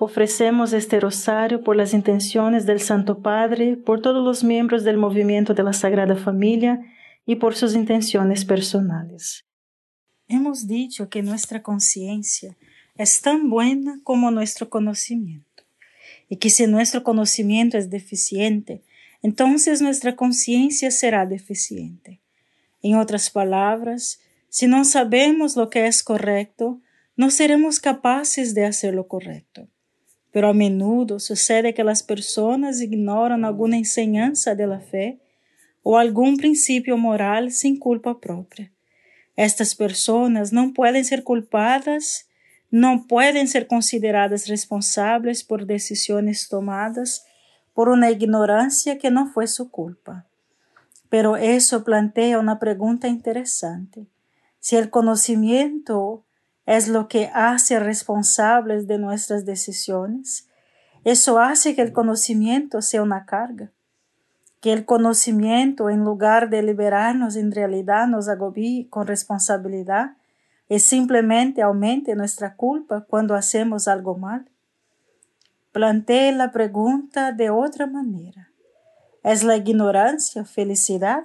Ofrecemos este rosario por las intenciones del Santo Padre, por todos los miembros del movimiento de la Sagrada Familia y por sus intenciones personales. Hemos dicho que nuestra conciencia es tan buena como nuestro conocimiento y que si nuestro conocimiento es deficiente, entonces nuestra conciencia será deficiente. En otras palabras, si no sabemos lo que es correcto, no seremos capaces de hacer lo correcto pero a menudo sucede que las personas ignoran alguna enseñanza de la fe o algún principio moral sin culpa propia. Estas personas no pueden ser culpadas, no pueden ser consideradas responsables por decisiones tomadas por una ignorancia que no fue su culpa. Pero eso plantea una pregunta interesante. Si el conocimiento es lo que hace responsables de nuestras decisiones. Eso hace que el conocimiento sea una carga, que el conocimiento en lugar de liberarnos en realidad nos agobie con responsabilidad y simplemente aumente nuestra culpa cuando hacemos algo mal. Plantee la pregunta de otra manera. ¿Es la ignorancia felicidad?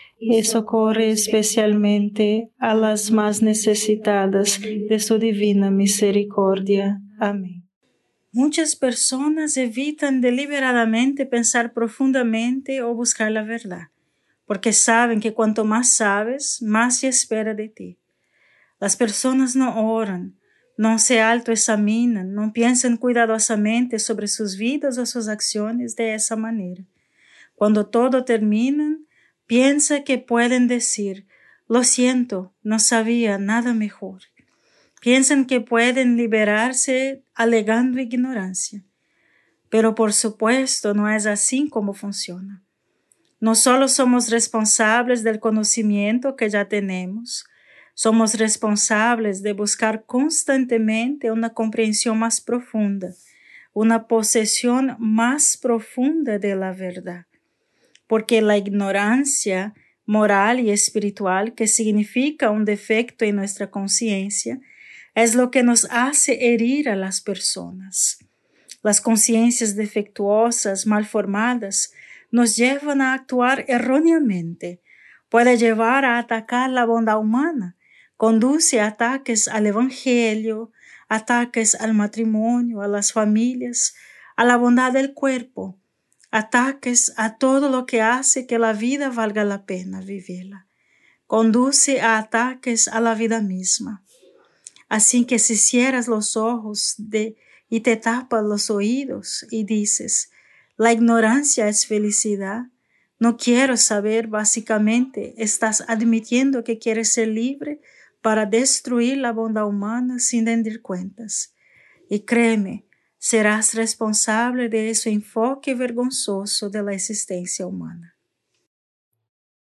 y socorre especialmente a las más necesitadas de su divina misericordia. Amén. Muchas personas evitan deliberadamente pensar profundamente o buscar la verdad, porque saben que cuanto más sabes, más se espera de ti. Las personas no oran, no se autoexaminan, no piensan cuidadosamente sobre sus vidas o sus acciones de esa manera. Cuando todo termina, piensa que pueden decir, lo siento, no sabía nada mejor. Piensan que pueden liberarse alegando ignorancia. Pero por supuesto no es así como funciona. No solo somos responsables del conocimiento que ya tenemos, somos responsables de buscar constantemente una comprensión más profunda, una posesión más profunda de la verdad. Porque la ignorancia moral y espiritual, que significa un defecto en nuestra conciencia, es lo que nos hace herir a las personas. Las conciencias defectuosas, mal formadas, nos llevan a actuar erróneamente, puede llevar a atacar la bondad humana, conduce a ataques al Evangelio, ataques al matrimonio, a las familias, a la bondad del cuerpo, ataques a todo lo que hace que la vida valga la pena vivirla. Conduce a ataques a la vida misma. Así que si cierras los ojos de, y te tapas los oídos y dices, la ignorancia es felicidad, no quiero saber, básicamente estás admitiendo que quieres ser libre para destruir la bondad humana sin rendir cuentas. Y créeme, serás responsable de ese enfoque vergonzoso de la existencia humana.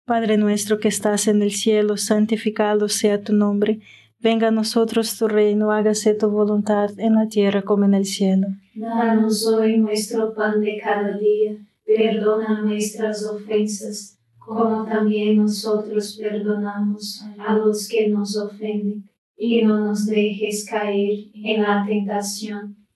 Padre nuestro que estás en el cielo, santificado sea tu nombre Venga a nosotros tu reino, hágase tu voluntad en la tierra como en el cielo. Danos hoy nuestro pan de cada día, perdona nuestras ofensas, como también nosotros perdonamos a los que nos ofenden, y no nos dejes caer en la tentación,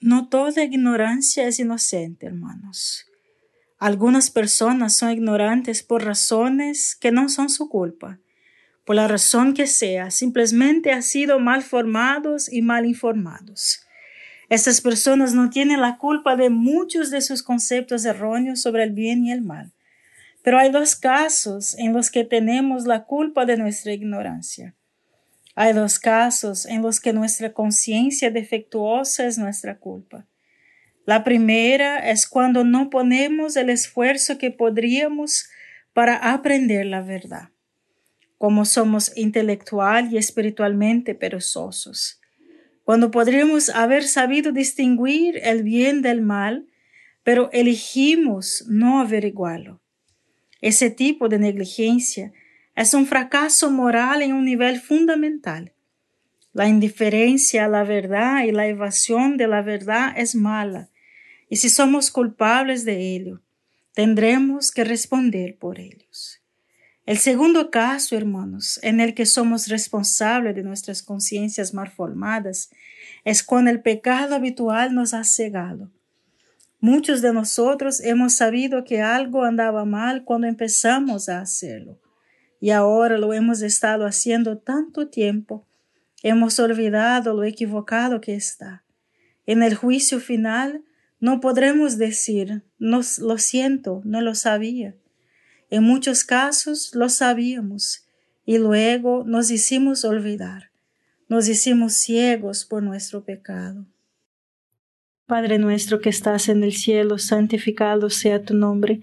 No toda ignorancia es inocente, hermanos. Algunas personas son ignorantes por razones que no son su culpa. Por la razón que sea, simplemente han sido mal formados y mal informados. Estas personas no tienen la culpa de muchos de sus conceptos erróneos sobre el bien y el mal pero hay dos casos en los que tenemos la culpa de nuestra ignorancia. Hay dos casos en los que nuestra conciencia defectuosa es nuestra culpa. La primera es cuando no ponemos el esfuerzo que podríamos para aprender la verdad, como somos intelectual y espiritualmente perezosos. Cuando podríamos haber sabido distinguir el bien del mal, pero elegimos no averiguarlo. Ese tipo de negligencia es un fracaso moral en un nivel fundamental. La indiferencia a la verdad y la evasión de la verdad es mala, y si somos culpables de ello, tendremos que responder por ellos. El segundo caso, hermanos, en el que somos responsables de nuestras conciencias mal formadas, es cuando el pecado habitual nos ha cegado Muchos de nosotros hemos sabido que algo andaba mal cuando empezamos a hacerlo y ahora lo hemos estado haciendo tanto tiempo, hemos olvidado lo equivocado que está. En el juicio final no podremos decir, no, lo siento, no lo sabía. En muchos casos lo sabíamos y luego nos hicimos olvidar, nos hicimos ciegos por nuestro pecado. Padre nuestro que estás en el cielo, santificado sea tu nombre.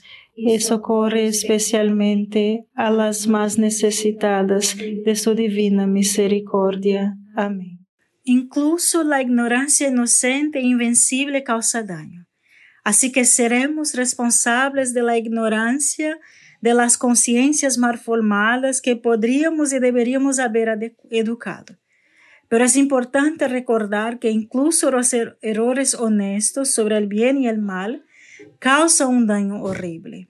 y socorre especialmente a las más necesitadas de su divina misericordia. Amén. Incluso la ignorancia inocente e invencible causa daño. Así que seremos responsables de la ignorancia de las conciencias mal formadas que podríamos y deberíamos haber educado. Pero es importante recordar que incluso los er errores honestos sobre el bien y el mal causan un daño horrible.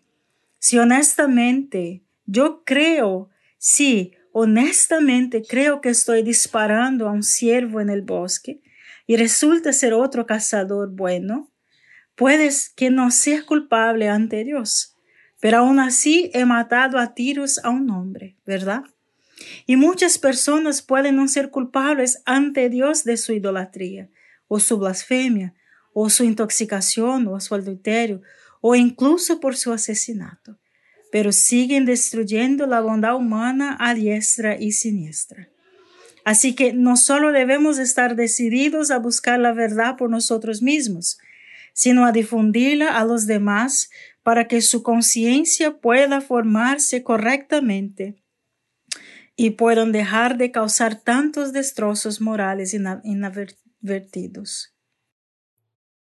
Si honestamente yo creo, sí, honestamente creo que estoy disparando a un ciervo en el bosque y resulta ser otro cazador bueno, puedes que no sea culpable ante Dios, pero aún así he matado a tiros a un hombre, ¿verdad? Y muchas personas pueden no ser culpables ante Dios de su idolatría, o su blasfemia, o su intoxicación, o su adulterio, o incluso por su asesinato, pero siguen destruyendo la bondad humana a diestra y siniestra. Así que no solo debemos estar decididos a buscar la verdad por nosotros mismos, sino a difundirla a los demás para que su conciencia pueda formarse correctamente y puedan dejar de causar tantos destrozos morales inadvertidos.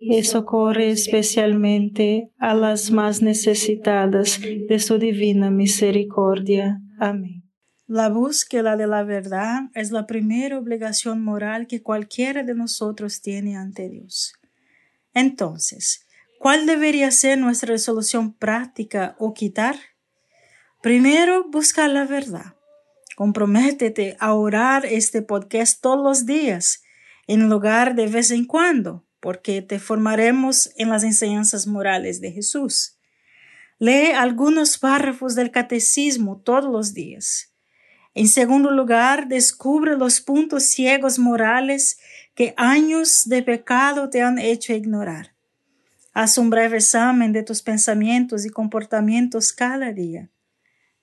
y socorre especialmente a las más necesitadas de su divina misericordia. Amén. La búsqueda de la verdad es la primera obligación moral que cualquiera de nosotros tiene ante Dios. Entonces, ¿cuál debería ser nuestra resolución práctica o quitar? Primero, buscar la verdad. Comprométete a orar este podcast todos los días, en lugar de vez en cuando, porque te formaremos en las enseñanzas morales de Jesús. Lee algunos párrafos del catecismo todos los días. En segundo lugar, descubre los puntos ciegos morales que años de pecado te han hecho ignorar. Haz un breve examen de tus pensamientos y comportamientos cada día.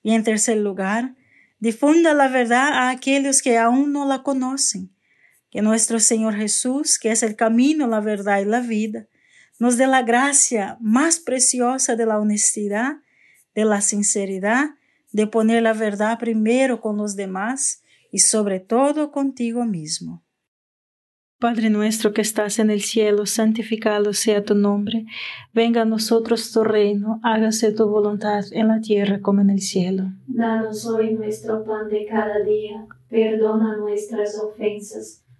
Y en tercer lugar, difunda la verdad a aquellos que aún no la conocen. Que nuestro Señor Jesús, que es el camino, la verdad y la vida, nos dé la gracia más preciosa de la honestidad, de la sinceridad de poner la verdad primero con los demás y sobre todo contigo mismo. Padre nuestro que estás en el cielo, santificado sea tu nombre, venga a nosotros tu reino, hágase tu voluntad en la tierra como en el cielo. Danos hoy nuestro pan de cada día, perdona nuestras ofensas,